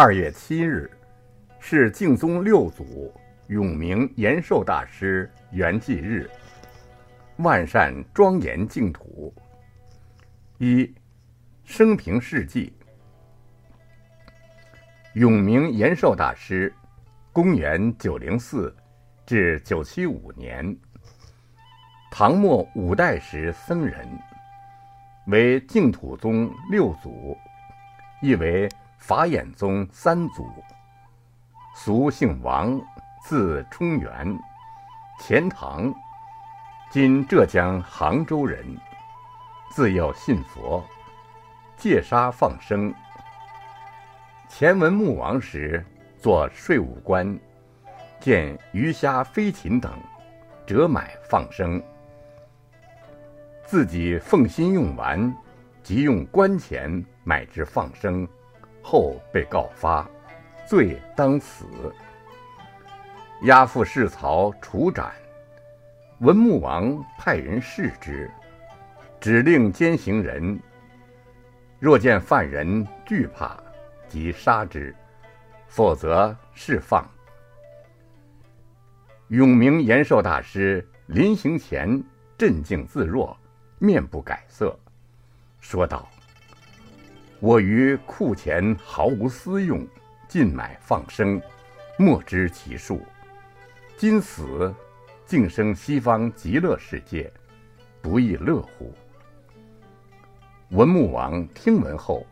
二月七日，是净宗六祖永明延寿大师圆寂日。万善庄严净土。一，生平事迹。永明延寿大师，公元九零四至九七五年，唐末五代时僧人，为净土宗六祖，亦为。法眼宗三祖，俗姓王，字冲元，钱塘，今浙江杭州人。自幼信佛，戒杀放生。前文穆王时，做税务官，见鱼虾飞禽等，折买放生，自己奉心用完，即用官钱买之放生。后被告发，罪当死。押赴市曹处斩。文穆王派人视之，指令监行人：若见犯人惧怕，即杀之；否则释放。永明延寿大师临行前镇静自若，面不改色，说道。我于库钱毫无私用，尽买放生，莫知其数。今死，竟生西方极乐世界，不亦乐乎？文穆王听闻后，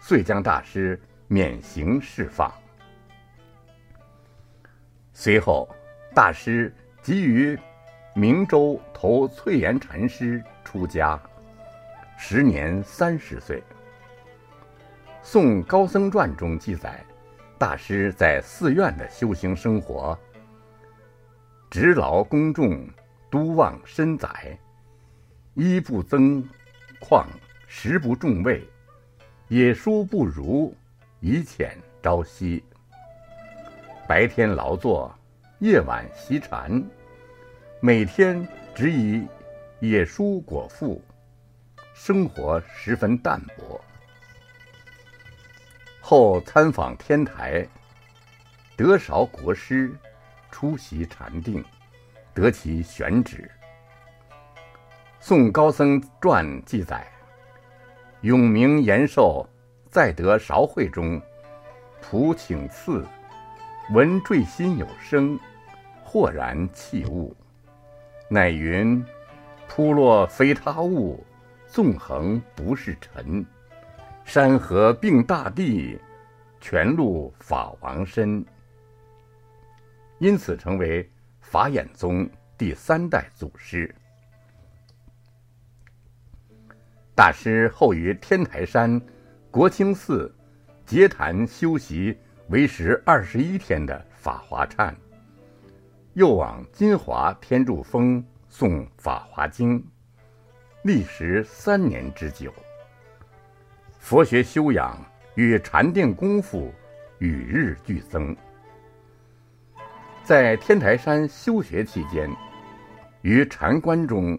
遂将大师免刑释放。随后，大师即于明州投翠岩禅师出家，时年三十岁。《宋高僧传》中记载，大师在寺院的修行生活，执劳公众，督望身载，衣不增旷，食不重味，野书不如，以遣朝夕。白天劳作，夜晚习禅，每天只以野蔬果腹，生活十分淡薄。后参访天台，得韶国师出席禅定，得其选旨。《宋高僧传》记载，永明延寿在得韶会中，普请赐，闻坠心有声，豁然弃物，乃云：“扑落非他物，纵横不是尘。”山河并大地，全露法王身。因此成为法眼宗第三代祖师。大师后于天台山国清寺结坛修习为时二十一天的法华忏，又往金华天柱峰诵法华经，历时三年之久。佛学修养与禅定功夫与日俱增。在天台山修学期间，于禅观中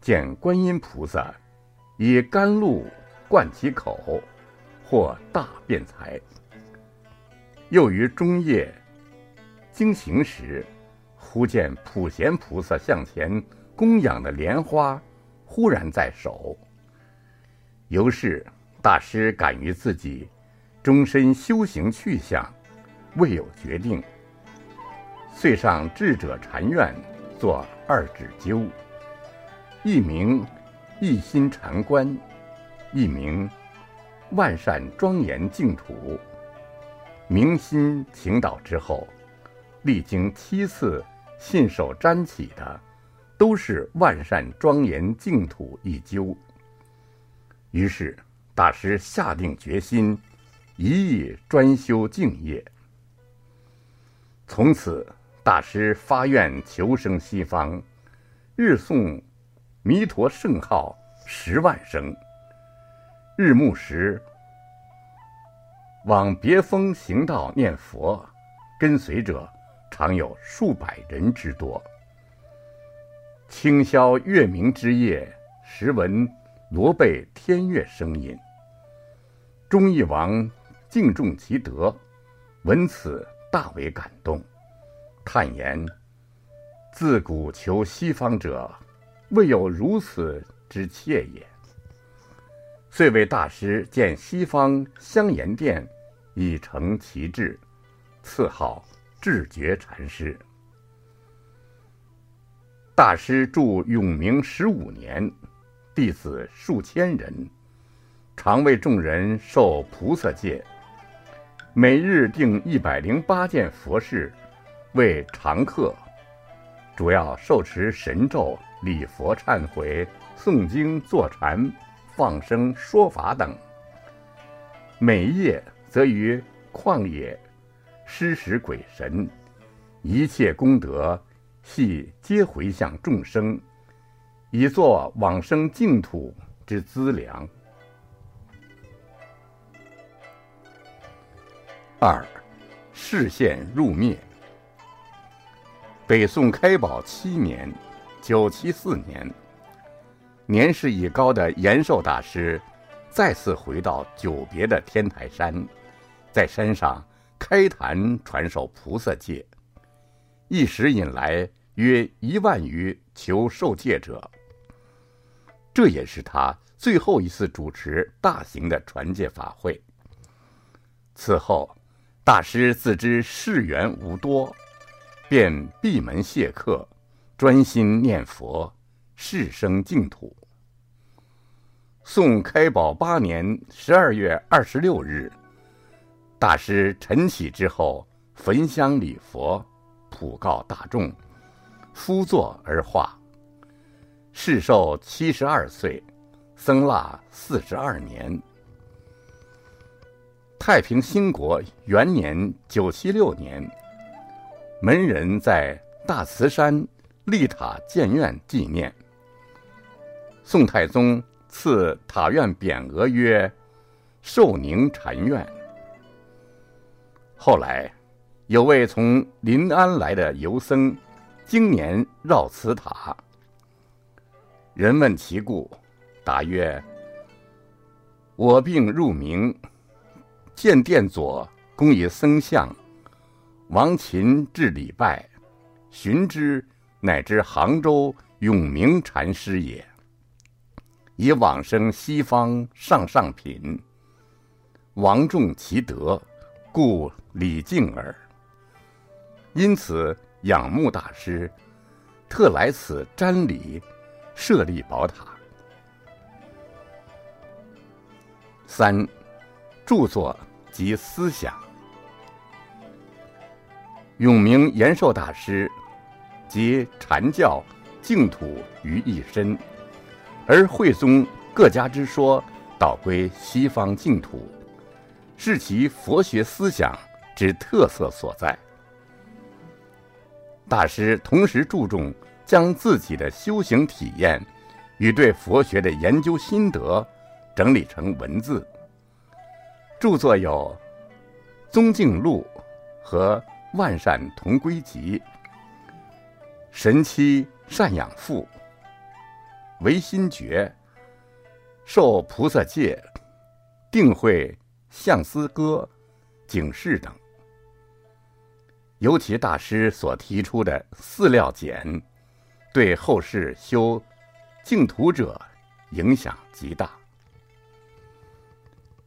见观音菩萨以甘露灌其口，获大辩才。又于中夜经行时，忽见普贤菩萨向前供养的莲花忽然在手，由是。大师感于自己终身修行去向未有决定，遂上智者禅院做二指鸠，一名一心禅观，一名万善庄严净土。明心请导之后，历经七次信手拈起的，都是万善庄严净土一鸠。于是。大师下定决心，一意专修净业。从此，大师发愿求生西方，日诵弥陀圣号十万声。日暮时，往别峰行道念佛，跟随者常有数百人之多。清宵月明之夜，时闻罗贝天乐声音。忠义王敬重其德，闻此大为感动，叹言：“自古求西方者，未有如此之切也。”遂为大师建西方香严殿，以成其志，赐号智觉禅师。大师住永明十五年，弟子数千人，常为众人受菩萨戒，每日定一百零八件佛事，为常客。主要受持神咒、礼佛、忏悔、诵经、坐禅。放生说法等，每夜则于旷野施食鬼神，一切功德系皆回向众生，以作往生净土之资粮。二，视线入灭。北宋开宝七年，九七四年。年事已高的延寿大师，再次回到久别的天台山，在山上开坛传授菩萨戒，一时引来约一万余求受戒者。这也是他最后一次主持大型的传戒法会。此后，大师自知世缘无多，便闭门谢客，专心念佛，誓生净土。宋开宝八年十二月二十六日，大师晨起之后，焚香礼佛，普告大众，敷座而化。世寿七十二岁，僧腊四十二年。太平兴国元年九七六年，门人在大慈山立塔建院纪念。宋太宗。赐塔院匾额曰“寿宁禅院”。后来，有位从临安来的游僧，经年绕此塔。人问其故，答曰：“我病入明，见殿左供以僧像，王秦至礼拜，寻之，乃知杭州永明禅师也。”以往生西方上上品，王重其德，故礼敬耳。因此仰慕大师，特来此瞻礼，设立宝塔。三，著作及思想。永明延寿大师，集禅教、净土于一身。而慧宗各家之说，导归西方净土，是其佛学思想之特色所在。大师同时注重将自己的修行体验与对佛学的研究心得整理成文字，著作有《宗敬录》和《万善同归集》《神七善养父》。唯心觉、受菩萨戒、定慧、相思歌、警示等，尤其大师所提出的四料简，对后世修净土者影响极大。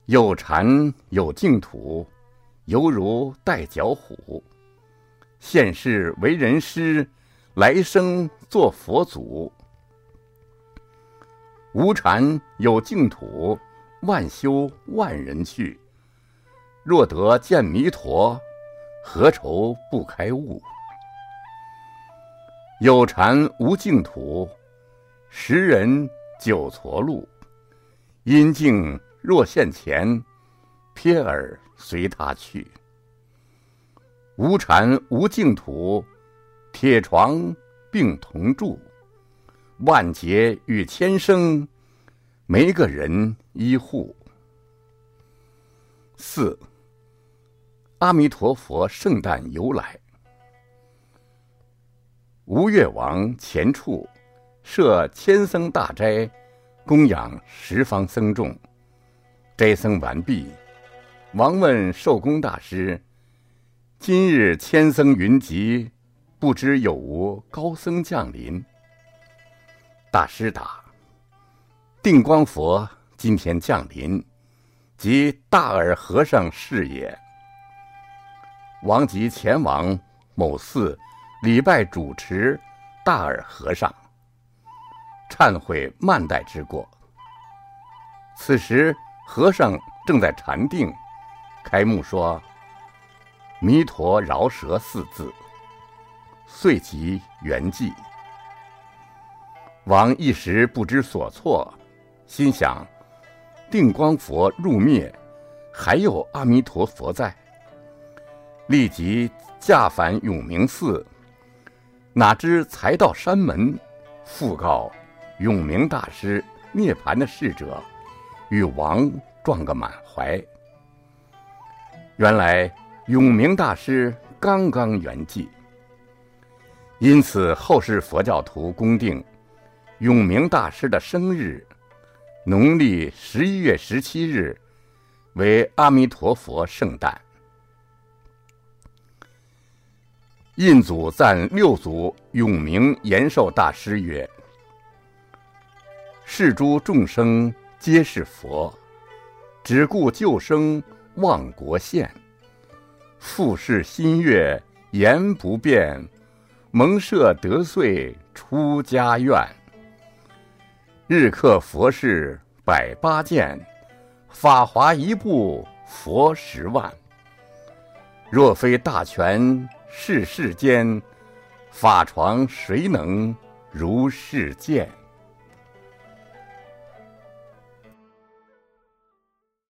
有禅有净土，犹如带脚虎。现世为人师，来生做佛祖。无禅有净土，万修万人去。若得见弥陀，何愁不开悟？有禅无净土，十人九错路。因境若现前，瞥耳随他去。无禅无净土，铁床并同住。万劫与千生，没个人依护。四，阿弥陀佛圣诞由来。吴越王前处设千僧大斋，供养十方僧众。斋僧完毕，王问寿公大师：“今日千僧云集，不知有无高僧降临？大师答：定光佛今天降临，即大耳和尚是也。王即前往某寺礼拜主持大耳和尚，忏悔慢待之过。此时和尚正在禅定，开目说：“弥陀饶舌四字。”遂即圆寂。王一时不知所措，心想：定光佛入灭，还有阿弥陀佛在。立即驾返永明寺，哪知才到山门，复告永明大师涅盘的逝者，与王撞个满怀。原来永明大师刚刚圆寂，因此后世佛教徒公定。永明大师的生日，农历十一月十七日，为阿弥陀佛圣诞。印祖赞六祖永明延寿大师曰：“世诸众生皆是佛，只顾救生忘国宪。复世新月言不变，蒙舍得遂出家愿。”日刻佛事百八件，法华一部佛十万。若非大权是世间，法床谁能如是见？